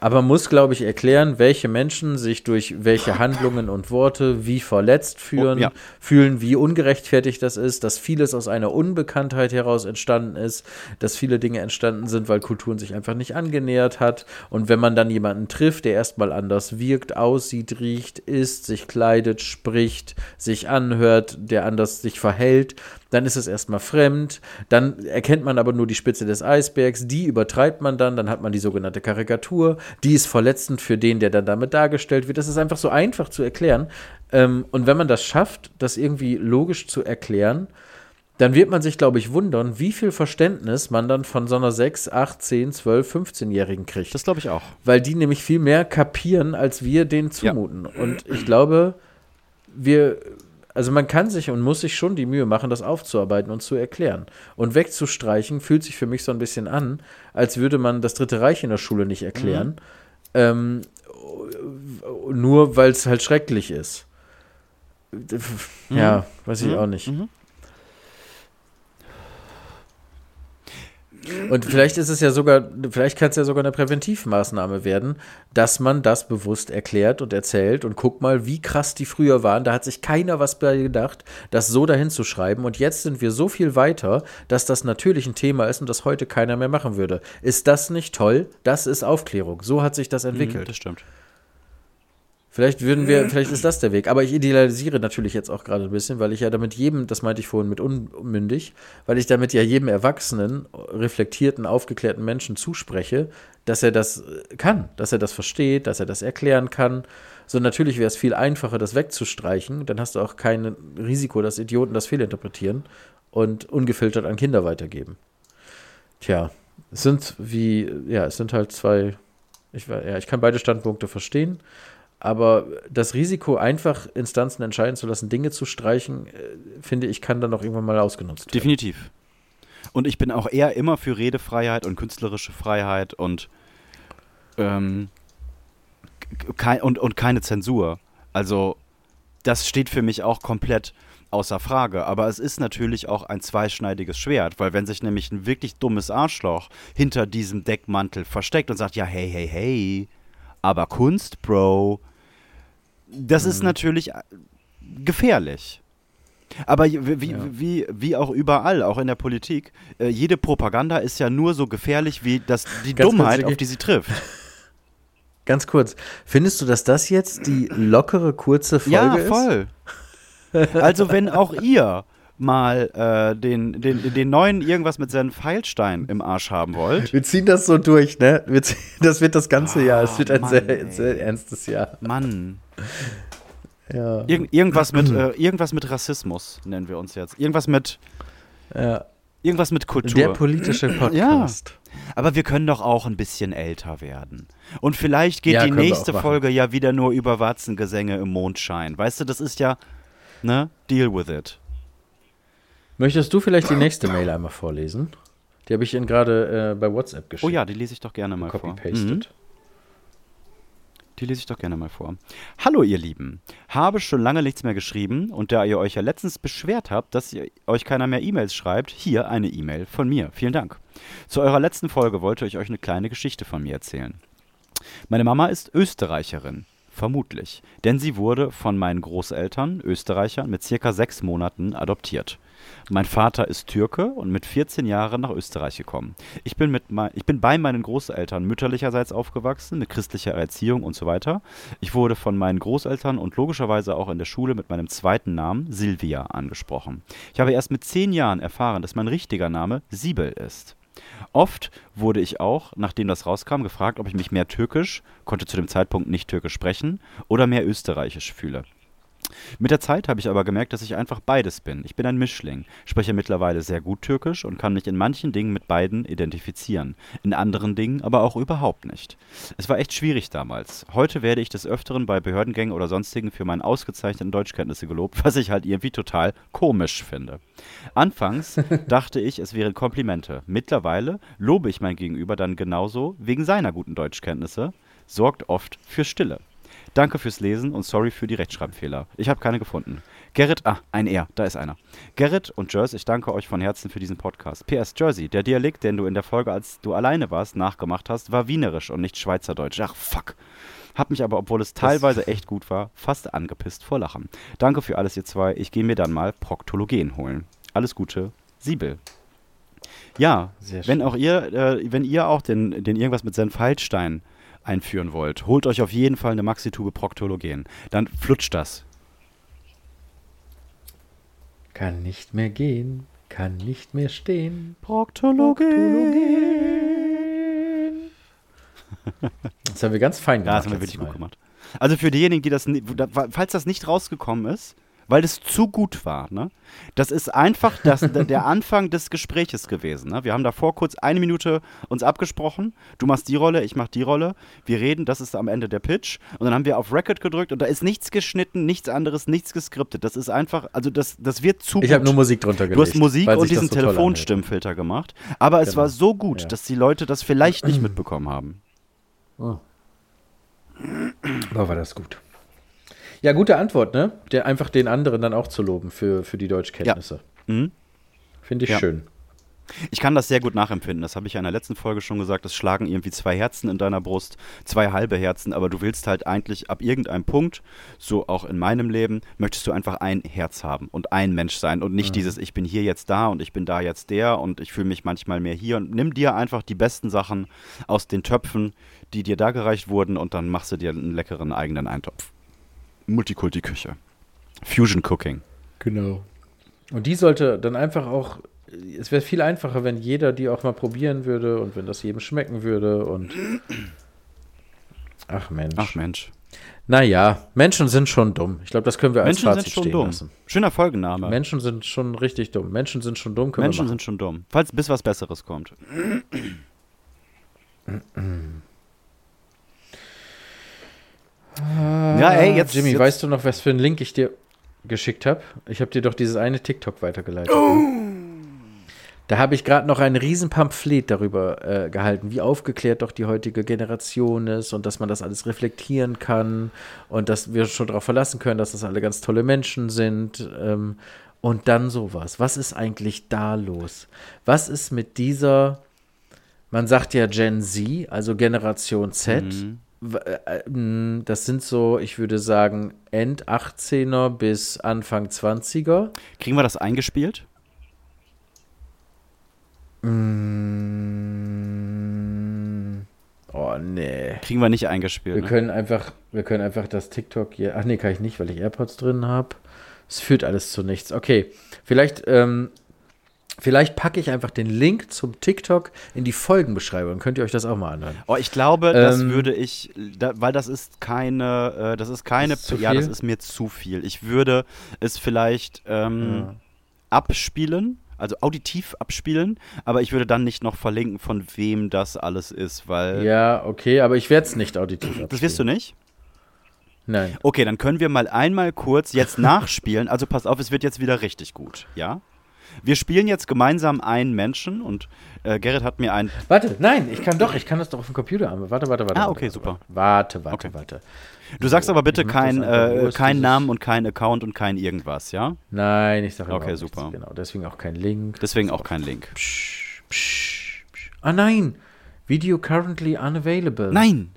aber man muss, glaube ich, erklären, welche Menschen sich durch welche Handlungen und Worte wie verletzt fühlen, Oh, ja. fühlen, wie ungerechtfertigt das ist, dass vieles aus einer Unbekanntheit heraus entstanden ist, dass viele Dinge entstanden sind, weil Kulturen sich einfach nicht angenähert hat. Und wenn man dann jemanden trifft, der erstmal anders wirkt, aussieht, riecht, isst, sich kleidet, spricht, sich anhört, der anders sich verhält, dann ist es erstmal fremd, dann erkennt man aber nur die Spitze des Eisbergs, die übertreibt man dann, dann hat man die sogenannte Karikatur, die ist verletzend für den, der dann damit dargestellt wird. Das ist einfach so einfach zu erklären. Ähm, und wenn man das schafft, das irgendwie logisch zu erklären, dann wird man sich, glaube ich, wundern, wie viel Verständnis man dann von so einer 6, 8, 10, 12, 15-Jährigen kriegt Das glaube ich auch. weil die nämlich viel mehr kapieren, als wir denen zumuten. Und ich glaube, wir, also man kann sich und muss sich schon die Mühe machen, das aufzuarbeiten und zu erklären. Und wegzustreichen fühlt sich für mich so ein bisschen an, als würde man das Dritte Reich in der Schule nicht erklären. Ähm, nur weil es halt schrecklich ist. Ja, weiß ich Mhm. auch nicht. Mhm. Und vielleicht ist es ja sogar, vielleicht kann es ja sogar eine Präventivmaßnahme werden, dass man das bewusst erklärt und erzählt und guck mal, wie krass die früher waren. Da hat sich keiner was bei gedacht, das so dahin zu schreiben. Und jetzt sind wir so viel weiter, dass das natürlich ein Thema ist und das heute keiner mehr machen würde. Ist das nicht toll? Das ist Aufklärung. So hat sich das Mhm, entwickelt. das stimmt. Vielleicht würden wir, vielleicht ist das der Weg. Aber ich idealisiere natürlich jetzt auch gerade ein bisschen, weil ich ja damit jedem, das meinte ich vorhin mit unmündig, weil ich damit ja jedem erwachsenen, reflektierten, aufgeklärten Menschen zuspreche, dass er das äh, kann, dass er das versteht, dass er das erklären kann. So natürlich wäre es viel einfacher, das wegzustreichen. Dann hast du auch kein Risiko, dass Idioten das fehlinterpretieren und ungefiltert an Kinder weitergeben. Tja, es sind wie, ja, es sind halt zwei, ich, ja, ich kann beide Standpunkte verstehen. Aber das Risiko, einfach Instanzen entscheiden zu lassen, Dinge zu streichen, äh, finde ich, kann dann auch irgendwann mal ausgenutzt werden. Definitiv. Und ich bin auch eher immer für Redefreiheit und künstlerische Freiheit und, ähm, kein, und, und keine Zensur. Also, das steht für mich auch komplett außer Frage. Aber es ist natürlich auch ein zweischneidiges Schwert, weil wenn sich nämlich ein wirklich dummes Arschloch hinter diesem Deckmantel versteckt und sagt, ja, hey, hey, hey, aber Kunst, Bro, das ist natürlich äh, gefährlich. Aber wie, wie, Ja. wie, wie auch überall, auch in der Politik, äh, jede Propaganda ist ja nur so gefährlich wie das, die Ganz kurz, Dummheit, Vicky. auf die sie trifft. [LAUGHS] Ganz kurz, findest du, dass das jetzt die lockere, kurze Folge ja, ist? voll. Also wenn auch ihr mal äh, den, den, den neuen irgendwas mit seinen Pfeilstein im Arsch haben wollt, Wir ziehen das so durch, ne? Wir ziehen, das wird das ganze Jahr. Es wird ein Mann, sehr, sehr ernstes Jahr. Mann, Ja. Irg irgendwas, mit, [CLEARS THROAT] äh, irgendwas mit Rassismus nennen wir uns jetzt. Irgendwas mit, ja. irgendwas mit Kultur. Der politische Podcast. Aber wir können doch auch ein bisschen älter werden. Und vielleicht geht Ja, die nächste. Folge ja wieder nur über Warzengesänge im Mondschein. Weißt du, das ist ja, ne? Deal with it. Möchtest du vielleicht die nächste Mail einmal vorlesen? Die habe ich Ihnen gerade äh, bei WhatsApp geschickt. Oh ja, die lese ich doch gerne mal vor. Mhm. Copy-pasted. Die lese ich doch gerne mal vor. Hallo ihr Lieben, habe schon lange nichts mehr geschrieben und da ihr euch ja letztens beschwert habt, dass ihr euch keiner mehr E-Mails schreibt, hier eine E-Mail von mir. Vielen Dank. Zu eurer letzten Folge wollte ich euch eine kleine Geschichte von mir erzählen. Meine Mama ist Österreicherin. Vermutlich. Denn sie wurde von meinen Großeltern, Österreichern, mit circa sechs Monaten adoptiert. Mein Vater ist Türke und mit 14 Jahren nach Österreich gekommen. Ich bin, mit mei- ich bin bei meinen Großeltern mütterlicherseits aufgewachsen, mit christlicher Erziehung und so weiter. Ich wurde von meinen Großeltern und logischerweise auch in der Schule mit meinem zweiten Namen Silvia angesprochen. Ich habe erst mit zehn Jahren erfahren, dass mein richtiger Name Siebel ist. Oft wurde ich auch, nachdem das rauskam, gefragt, ob ich mich mehr türkisch, konnte zu dem Zeitpunkt nicht türkisch sprechen, oder mehr österreichisch fühle. Mit der Zeit habe ich aber gemerkt, dass ich einfach beides bin. Ich bin ein Mischling, spreche mittlerweile sehr gut Türkisch und kann mich in manchen Dingen mit beiden identifizieren, in anderen Dingen aber auch überhaupt nicht. Es war echt schwierig damals. Heute werde ich des Öfteren bei Behördengängen oder sonstigen für meine ausgezeichneten Deutschkenntnisse gelobt, [LAUGHS] was ich halt irgendwie total komisch finde. Anfangs [LAUGHS] dachte ich, es wären Komplimente. Mittlerweile lobe ich mein Gegenüber dann genauso wegen seiner guten Deutschkenntnisse, sorgt oft für Stille. Danke fürs Lesen und sorry für die Rechtschreibfehler. Ich habe keine gefunden. Gerrit, ah, ein R, da ist einer. Gerrit und Jersey, ich danke euch von Herzen für diesen Podcast. PS Jersey, der Dialekt, den du in der Folge, als du alleine warst, nachgemacht hast, war wienerisch und nicht schweizerdeutsch. Ach, fuck. Hab mich aber, obwohl es teilweise echt gut war, fast angepisst vor Lachen. Danke für alles, ihr zwei. Ich gehe mir dann mal Proktologen holen. Alles Gute, Siebel. Ja, wenn auch ihr, äh, wenn ihr auch den, den irgendwas mit Senf Heilstein einführen wollt, holt euch auf jeden Fall eine Maxi-Tube Proktologen. Dann flutscht das. Kann nicht mehr gehen, kann nicht mehr stehen. Proktologen. [LAUGHS] Das haben wir ganz fein gemacht. Ja, das haben wir wirklich gut gemacht. Also für diejenigen, die das, falls das nicht rausgekommen ist, weil es zu gut war. Ne? Das ist einfach das, der [LAUGHS] Anfang des Gespräches gewesen. Ne? Wir haben davor kurz eine Minute uns abgesprochen. Du machst die Rolle, ich mach die Rolle. Wir reden, das ist am Ende der Pitch. Und dann haben wir auf Record gedrückt und da ist nichts geschnitten, nichts anderes, nichts geskriptet. Das ist einfach, also das, das wird zu Ich habe nur Musik drunter gelegt. Du hast Musik und diesen so Telefonstimmfilter gemacht. Aber genau. es war so gut, ja. dass die Leute das vielleicht nicht [CLEARS THROAT] mitbekommen haben. Oh. Aber war das gut. Ja, gute Antwort, ne? Der einfach den anderen dann auch zu loben für, für die Deutschkenntnisse. Ja. Mhm. Finde ich ja. schön. Ich kann das sehr gut nachempfinden. Das habe ich ja in der letzten Folge schon gesagt. Es schlagen irgendwie zwei Herzen in deiner Brust, zwei halbe Herzen, aber du willst halt eigentlich ab irgendeinem Punkt, so auch in meinem Leben, möchtest du einfach ein Herz haben und ein Mensch sein und nicht mhm. dieses, ich bin hier jetzt da und ich bin da jetzt der und ich fühle mich manchmal mehr hier. Und nimm dir einfach die besten Sachen aus den Töpfen, die dir da gereicht wurden und dann machst du dir einen leckeren eigenen Eintopf. Multikulti-Küche. Fusion Cooking. Genau. Und die sollte dann einfach auch, es wäre viel einfacher, wenn jeder die auch mal probieren würde und wenn das jedem schmecken würde und. Ach Mensch. Ach Mensch. Naja, Menschen sind schon dumm. Ich glaube, das können wir als Menschen Fazit sind schon stehen dumm. lassen. Schöner Folgenname. Menschen sind schon richtig dumm. Menschen sind schon dumm. Menschen sind schon dumm. Falls bis was Besseres kommt. [CLEARS THROAT] [CLEARS THROAT] ja, ey, jetzt. Jimmy, jetzt. weißt du noch, was für einen Link ich dir geschickt habe? Ich habe dir doch dieses eine TikTok weitergeleitet. Oh. Da habe ich gerade noch ein Riesenpamphlet darüber äh, gehalten, wie aufgeklärt doch die heutige Generation ist und dass man das alles reflektieren kann und dass wir schon darauf verlassen können, dass das alle ganz tolle Menschen sind. Ähm, und dann sowas. Was ist eigentlich da los? Was ist mit dieser, man sagt ja Gen Z, also Generation Z, mhm das sind so, ich würde sagen, End 18er bis Anfang 20er. Kriegen wir das eingespielt? Mm, oh, nee. Kriegen wir nicht eingespielt. Wir ne? können einfach, wir können einfach das TikTok hier. Ach nee, kann ich nicht, weil ich AirPods drin habe. Es führt alles zu nichts. Okay, vielleicht ähm, Vielleicht packe ich einfach den Link zum TikTok in die Folgenbeschreibung. Könnt ihr euch das auch mal anhören? Oh, ich glaube, ähm, das würde ich, da, weil das ist keine, äh, das ist keine, ist ja, das ist mir zu viel. Ich würde es vielleicht ähm, ja. abspielen, also auditiv abspielen, aber ich würde dann nicht noch verlinken, von wem das alles ist, weil. Ja, okay, aber ich werde es nicht auditiv abspielen. Das wirst du nicht? Nein. Okay, dann können wir mal einmal kurz jetzt [LAUGHS] nachspielen. Also pass auf, es wird jetzt wieder richtig gut, ja? Wir spielen jetzt gemeinsam einen Menschen und äh, Gerrit hat mir ein. Warte, nein, ich kann doch, ich kann das doch auf dem Computer haben. Warte, warte, warte. Ah, okay, warte, super. Warte, warte, okay. warte. Du sagst aber bitte keinen äh, kein Namen und keinen Account und kein irgendwas, ja? Nein, ich sage Okay, super. Nichts, genau, deswegen auch kein Link. Deswegen auch kein Link. Psch, psch, psch. Ah nein, Video currently unavailable. Nein.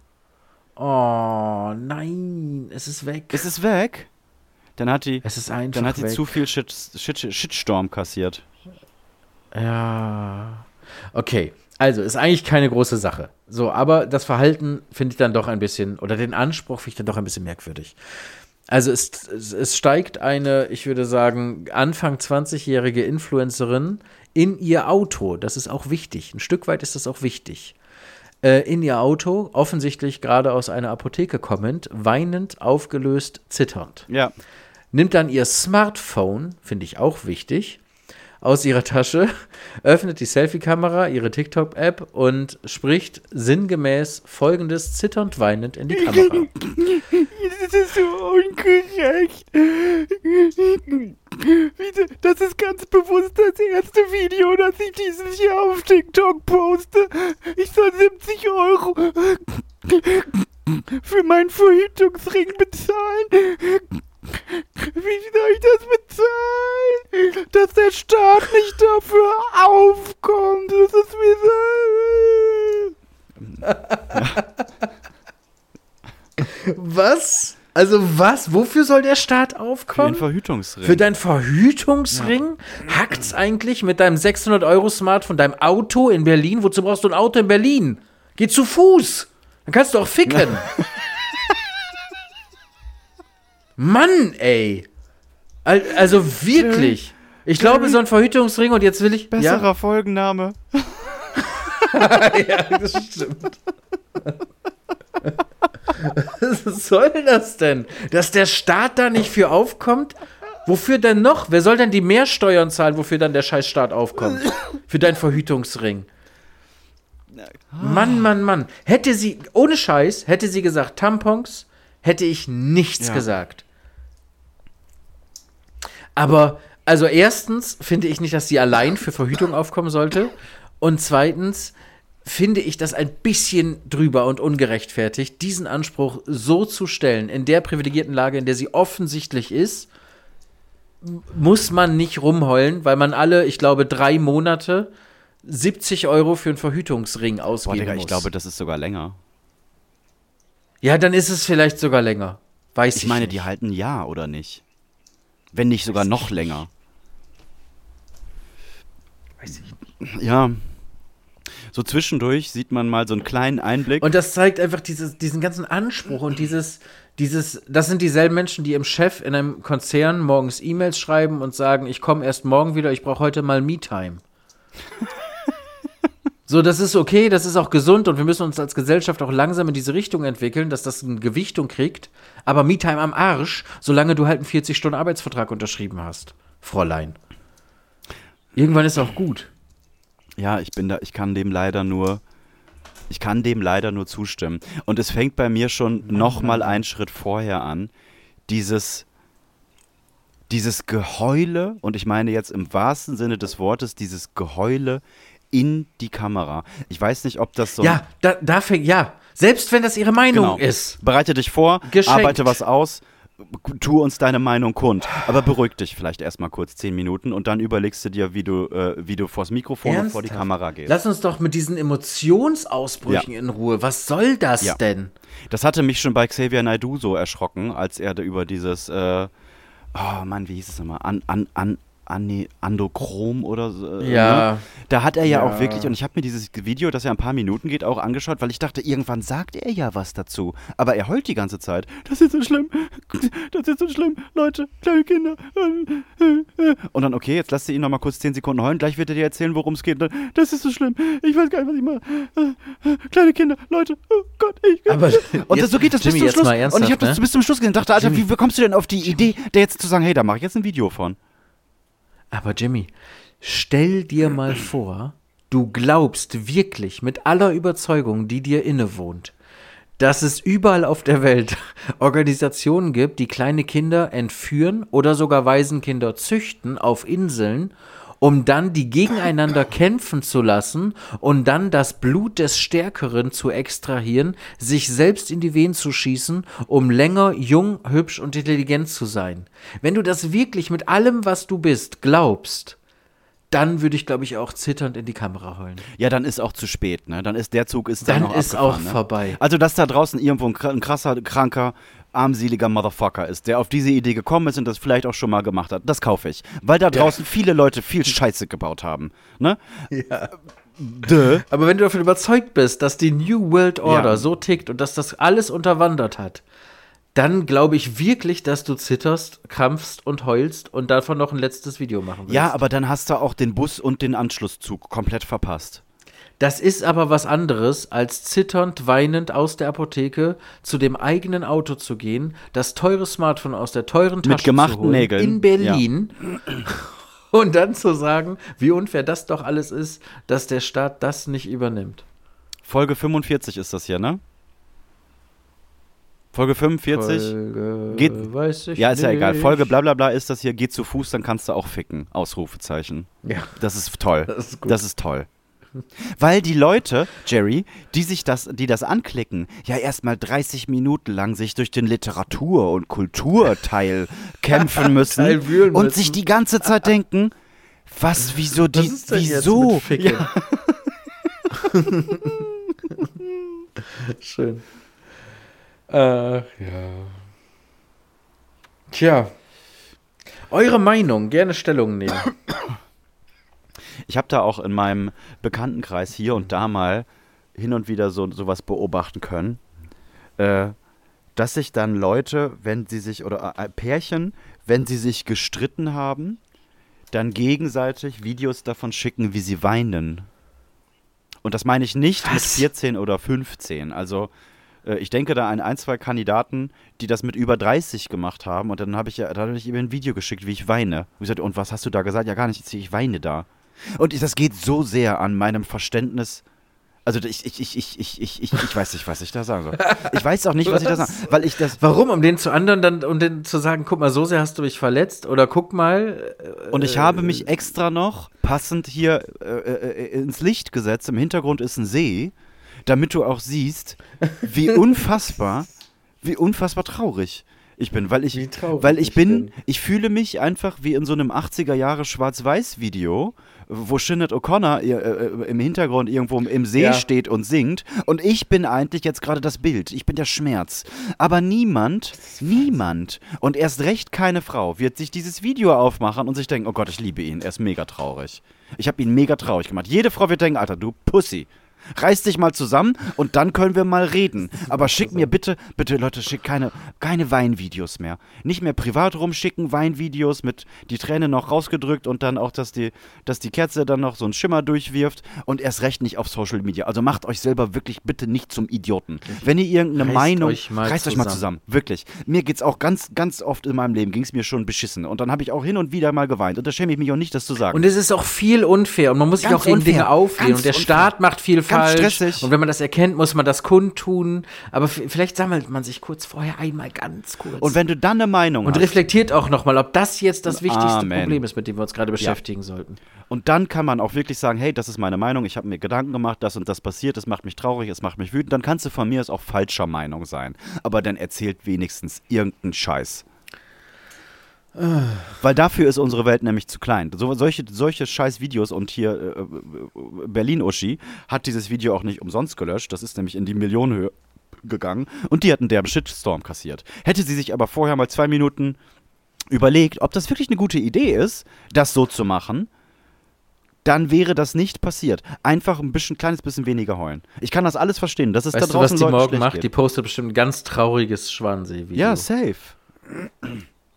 Oh, nein, es ist weg. Es ist weg? Dann hat die, es ist einfach dann hat die zu viel Shit, Shit, Shitstorm kassiert. Ja. Okay, also ist eigentlich keine große Sache. So, aber das Verhalten finde ich dann doch ein bisschen, oder den Anspruch finde ich dann doch ein bisschen merkwürdig. Also es, es steigt eine, ich würde sagen, Anfang 20-jährige Influencerin in ihr Auto. Das ist auch wichtig. Ein Stück weit ist das auch wichtig. Äh, in ihr Auto, offensichtlich gerade aus einer Apotheke kommend, weinend, aufgelöst, zitternd. Ja. Nimmt dann ihr Smartphone, finde ich auch wichtig, aus ihrer Tasche, [LAUGHS] öffnet die Selfie-Kamera, ihre TikTok-App und spricht sinngemäß folgendes zitternd weinend in die Kamera. [LAUGHS] Das ist so ungerecht. Das ist ganz bewusst das erste Video, das ich dieses Jahr auf TikTok poste. Ich soll 70 Euro für meinen Verhütungsring bezahlen. Wie soll ich das bezahlen? Dass der Staat nicht dafür aufkommt. Das ist wie so. was? Also was? Wofür soll der Staat Für aufkommen? den Verhütungsring. Für deinen Verhütungsring? Hackt's eigentlich mit deinem 600-Euro-Smart von deinem Auto in Berlin? Wozu brauchst du ein Auto in Berlin? Geh zu Fuß. Dann kannst du auch ficken. [LAUGHS] Mann, ey. Al- Also wirklich. Ich glaube, so ein Verhütungsring und jetzt will ich. Besserer Folgenname. Ja, [LAUGHS] [LAUGHS] ja das stimmt. Was soll das denn? Dass der Staat da nicht für aufkommt? Wofür denn noch? Wer soll denn die Mehrsteuern zahlen, wofür dann der Scheißstaat aufkommt? Für deinen Verhütungsring. Mann, Mann, Mann. Hätte sie, ohne Scheiß, hätte sie gesagt Tampons, hätte ich nichts Ja. gesagt. Aber, also erstens finde ich nicht, dass sie allein für Verhütung aufkommen sollte. Und zweitens finde ich das ein bisschen drüber und ungerechtfertigt, diesen Anspruch so zu stellen, in der privilegierten Lage, in der sie offensichtlich ist, muss man nicht rumheulen, weil man alle, ich glaube, drei Monate 70 Euro für einen Verhütungsring Boah, ausgeben Digga, muss. ich glaube, das ist sogar länger. ja, dann ist es vielleicht sogar länger. Weiß ich, Ich meine, nicht. die halten Jahr, oder nicht? Wenn nicht sogar noch länger. Weiß ich Ja. So zwischendurch sieht man mal so einen kleinen Einblick. Und das zeigt einfach dieses, diesen ganzen Anspruch und dieses, dieses, das sind dieselben Menschen, die im Chef in einem Konzern morgens E-Mails schreiben und sagen, ich komme erst morgen wieder, ich brauche heute mal Me-Time. So, das ist okay, das ist auch gesund und wir müssen uns als Gesellschaft auch langsam in diese Richtung entwickeln, dass das eine Gewichtung kriegt. Aber Me-Time am Arsch, solange du halt einen 40-Stunden-Arbeitsvertrag unterschrieben hast, Fräulein. Irgendwann ist auch gut. Ja, ich bin da, ich kann dem leider nur, ich kann dem leider nur zustimmen. Und es fängt bei mir schon noch mal einen Schritt vorher an. Dieses, dieses Geheule, und ich meine jetzt im wahrsten Sinne des Wortes, dieses Geheule in die Kamera. Ich weiß nicht, ob das so. Ja, da, da fängt, ja. Selbst wenn das ihre Meinung Genau. ist. Bereite dich vor, Geschenkt. arbeite was aus, tu uns deine Meinung kund. Aber beruhig dich vielleicht erstmal kurz zehn Minuten und dann überlegst du dir, wie du, äh, wie du vors Mikrofon und vor die Ernsthaft? Kamera gehst. Lass uns doch mit diesen Emotionsausbrüchen in Ruhe. Was soll das Ja. denn? Das hatte mich schon bei Xavier Naidoo so erschrocken, als er da über dieses, äh, oh Mann, wie hieß es nochmal? An, an, an, Andochrom oder so. äh, Ja. Ne? Da hat er ja, Ja. auch wirklich, und ich habe mir dieses Video, das ja ein paar Minuten geht, auch angeschaut, weil ich dachte, irgendwann sagt er ja was dazu. Aber er heult die ganze Zeit. Das ist so schlimm. Das ist so schlimm. Leute, kleine Kinder. Und dann, okay, jetzt lass du ihn noch mal kurz 10 Sekunden heulen. Gleich wird er dir erzählen, worum es geht. Das ist so schlimm. Ich weiß gar nicht, was ich mache. Kleine Kinder, Leute. Oh Gott, ich. Aber Und jetzt- das, so geht das Jimmy, bis zum Schluss. und ich habe das ne? bis zum Schluss gesehen und dachte, Alter, Jimmy. wie, wie kommst du denn auf die Idee, da jetzt zu sagen, hey, da mache ich jetzt ein Video von? Aber Jimmy, stell dir mal vor, du glaubst wirklich mit aller Überzeugung, die dir innewohnt, dass es überall auf der Welt [LAUGHS] Organisationen gibt, die kleine Kinder entführen oder sogar Waisenkinder züchten auf Inseln, um dann die gegeneinander kämpfen zu lassen und dann das Blut des Stärkeren zu extrahieren, sich selbst in die Venen zu schießen, um länger jung, hübsch und intelligent zu sein. Wenn du das wirklich mit allem, was du bist, glaubst, dann würde ich, glaube ich, auch zitternd in die Kamera heulen. Ja, dann ist auch zu spät, ne? Dann ist der Zug ist dann, Dann ist auch ne? vorbei. Also, dass da draußen irgendwo ein krasser, kranker, armseliger Motherfucker ist, der auf diese Idee gekommen ist und das vielleicht auch schon mal gemacht hat, das kaufe ich. Weil da draußen viele Leute viel Scheiße gebaut haben, ne? Ja. Dö. Aber wenn du davon überzeugt bist, dass die New World Order Ja. so tickt und dass das alles unterwandert hat, dann glaube ich wirklich, dass du zitterst, krampfst und heulst und davon noch ein letztes Video machen willst. Ja, aber dann hast du auch den Bus und den Anschlusszug komplett verpasst. Das ist aber was anderes, als zitternd, weinend aus der Apotheke zu dem eigenen Auto zu gehen, das teure Smartphone aus der teuren Tasche gemachten zu holen, Nägeln. in Berlin [LAUGHS] und dann zu sagen, wie unfair das doch alles ist, dass der Staat das nicht übernimmt. Folge 45 ist das hier, ne? Folge 45. Folge, Geht- weiß ich ja, ist ja nicht. egal. Folge bla bla bla ist das hier, geht zu Fuß, dann kannst du auch ficken. Ausrufezeichen. Ja, Das ist toll. das ist gut. Das ist toll. Weil die Leute, Jerry, die sich das, die das anklicken, ja erstmal 30 Minuten lang sich durch den Literatur- und Kulturteil [LAUGHS] kämpfen müssen und müssen. sich die ganze Zeit [LAUGHS] denken, was, wieso, die, Was wieso? [LAUGHS] Ficken? Schön. Ach ja. Tja. Eure Meinung, gerne Stellung nehmen. [COUGHS] Ich habe da auch in meinem Bekanntenkreis hier und da mal hin und wieder so sowas beobachten können, äh, dass sich dann Leute, wenn sie sich oder äh, Pärchen, wenn sie sich gestritten haben, dann gegenseitig Videos davon schicken, wie sie weinen. Und das meine ich nicht mit Was? 14 oder 15. Also äh, ich denke da an ein, zwei Kandidaten, die das mit über 30 gemacht haben. Und dann habe ich ja, da habe ich ihm ein Video geschickt, wie ich weine. Und ich sagte, und was hast du da gesagt? Ja, gar nichts. Ich weine da. Und ich- das geht so sehr an meinem Verständnis. Also ich, ich, ich, ich, ich, ich, ich, ich weiß nicht, was ich da sagen soll. Ich weiß auch nicht, was ich da Was? sage. Weil ich das. Warum? Um den zu anderen dann, um den zu sagen, guck mal, so sehr hast du mich verletzt oder guck mal. äh, Und ich habe mich extra noch passend hier äh, äh, ins Licht gesetzt. Im Hintergrund ist ein See, damit du auch siehst, wie [LAUGHS] unfassbar, wie unfassbar traurig ich bin, weil ich, Wie traurig weil ich ich bin, bin. ich fühle mich einfach wie in so einem 80er Jahre Schwarz-Weiß-Video, wo Sinead O'Connor äh, äh, im Hintergrund irgendwo im See Ja. steht und singt und ich bin eigentlich jetzt gerade das Bild, ich bin der Schmerz. Aber niemand, niemand und erst recht keine Frau wird sich dieses Video aufmachen und sich denken, oh Gott, ich liebe ihn, er ist mega traurig. Ich habe ihn mega traurig gemacht. Jede Frau wird denken, Alter, du Pussy. Reiß dich mal zusammen und dann können wir mal reden. Aber schick mir bitte, bitte Leute, schick keine, keine Weinvideos mehr. Nicht mehr privat rumschicken, Weinvideos mit die Träne noch rausgedrückt und dann auch, dass die, dass die Kerze dann noch so einen Schimmer durchwirft und erst recht nicht auf Social Media. Also macht euch selber wirklich bitte nicht zum Idioten. Wenn ihr irgendeine Reißt Meinung, euch reißt euch mal zusammen. zusammen. Wirklich. Mir geht's auch ganz, ganz oft in meinem Leben, ging's mir schon beschissen. Und dann habe ich auch hin und wieder mal geweint. Und da schäme ich mich auch nicht, das zu sagen. Und es ist auch viel unfair und man muss sich auch unfair. Dinge auflehnen Ganz und der unfair. Staat macht viel Ganz falsch stressig. und wenn man das erkennt, muss man das kundtun, aber vielleicht sammelt man sich kurz vorher einmal ganz kurz und wenn du dann eine Meinung und hast, reflektiert auch nochmal, ob das jetzt das wichtigste Amen. Problem ist, mit dem wir uns gerade beschäftigen sollten. Und dann kann man auch wirklich sagen, hey, das ist meine Meinung, ich habe mir Gedanken gemacht, das und das passiert, es macht mich traurig, es macht mich wütend. Dann kannst du von mir aus auch falscher Meinung sein. Aber dann erzählt wenigstens irgendeinen Scheiß. Weil dafür ist unsere Welt nämlich zu klein. So, solche, solche scheiß Videos und hier äh, äh, Berlin-Uschi hat dieses Video auch nicht umsonst gelöscht. Das ist nämlich in die Millionenhöhe gegangen und die hat einen derben Shitstorm kassiert. Hätte sie sich aber vorher mal zwei Minuten überlegt, ob das wirklich eine gute Idee ist, das so zu machen, dann wäre das nicht passiert. Einfach ein bisschen, kleines bisschen weniger heulen. Ich kann das alles verstehen. Das ist Weißt da du, was draußen die Leuten morgen macht? geht. Die postet bestimmt ein ganz trauriges Schwansee-Video. ja, safe.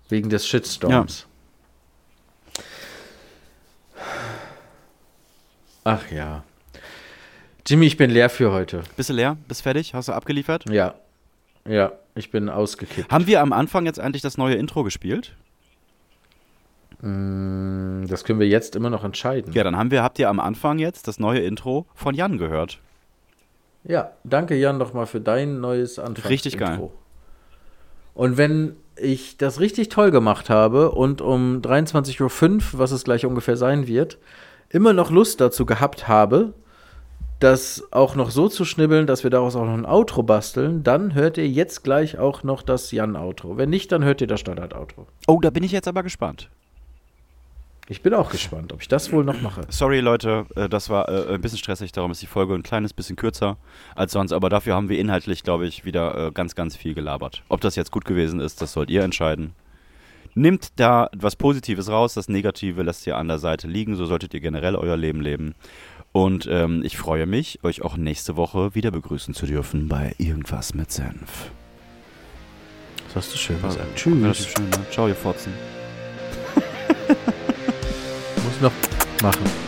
Wegen des Shitstorms. Ach ja. Jimmy, ich bin leer für heute. Bist du leer? Bist fertig? Hast du abgeliefert? Ja. Ja, ich bin ausgekippt. Haben wir am Anfang jetzt eigentlich das neue Intro gespielt? Mm, Das können wir jetzt immer noch entscheiden. Ja, dann haben wir, habt ihr am Anfang jetzt das neue Intro von Jan gehört. Ja, danke Jan nochmal für dein neues Anfangs Richtig geil. Und wenn ich das richtig toll gemacht habe und um 23.05 Uhr, was es gleich ungefähr sein wird, immer noch Lust dazu gehabt habe, das auch noch so zu schnibbeln, dass wir daraus auch noch ein Outro basteln, dann hört ihr jetzt gleich auch noch das Jan-Outro. Wenn nicht, dann hört ihr das Standard-Outro. Oh, da bin ich jetzt aber gespannt. Ich bin auch gespannt, ob ich das wohl noch mache. Sorry, Leute, äh, das war äh, ein bisschen stressig, darum ist die Folge ein kleines bisschen kürzer als sonst, aber dafür haben wir inhaltlich, glaube ich, wieder äh, ganz, ganz viel gelabert. Ob das jetzt gut gewesen ist, das sollt ihr entscheiden. Nimmt da was Positives raus, das Negative lasst ihr an der Seite liegen, so solltet ihr generell euer Leben leben. Und ähm, ich freue mich, euch auch nächste Woche wieder begrüßen zu dürfen bei Irgendwas mit Senf. Das hast du schön gesagt. Relativ schön, ne? Ciao, ihr Fotzen. [LAUGHS] Muss noch machen.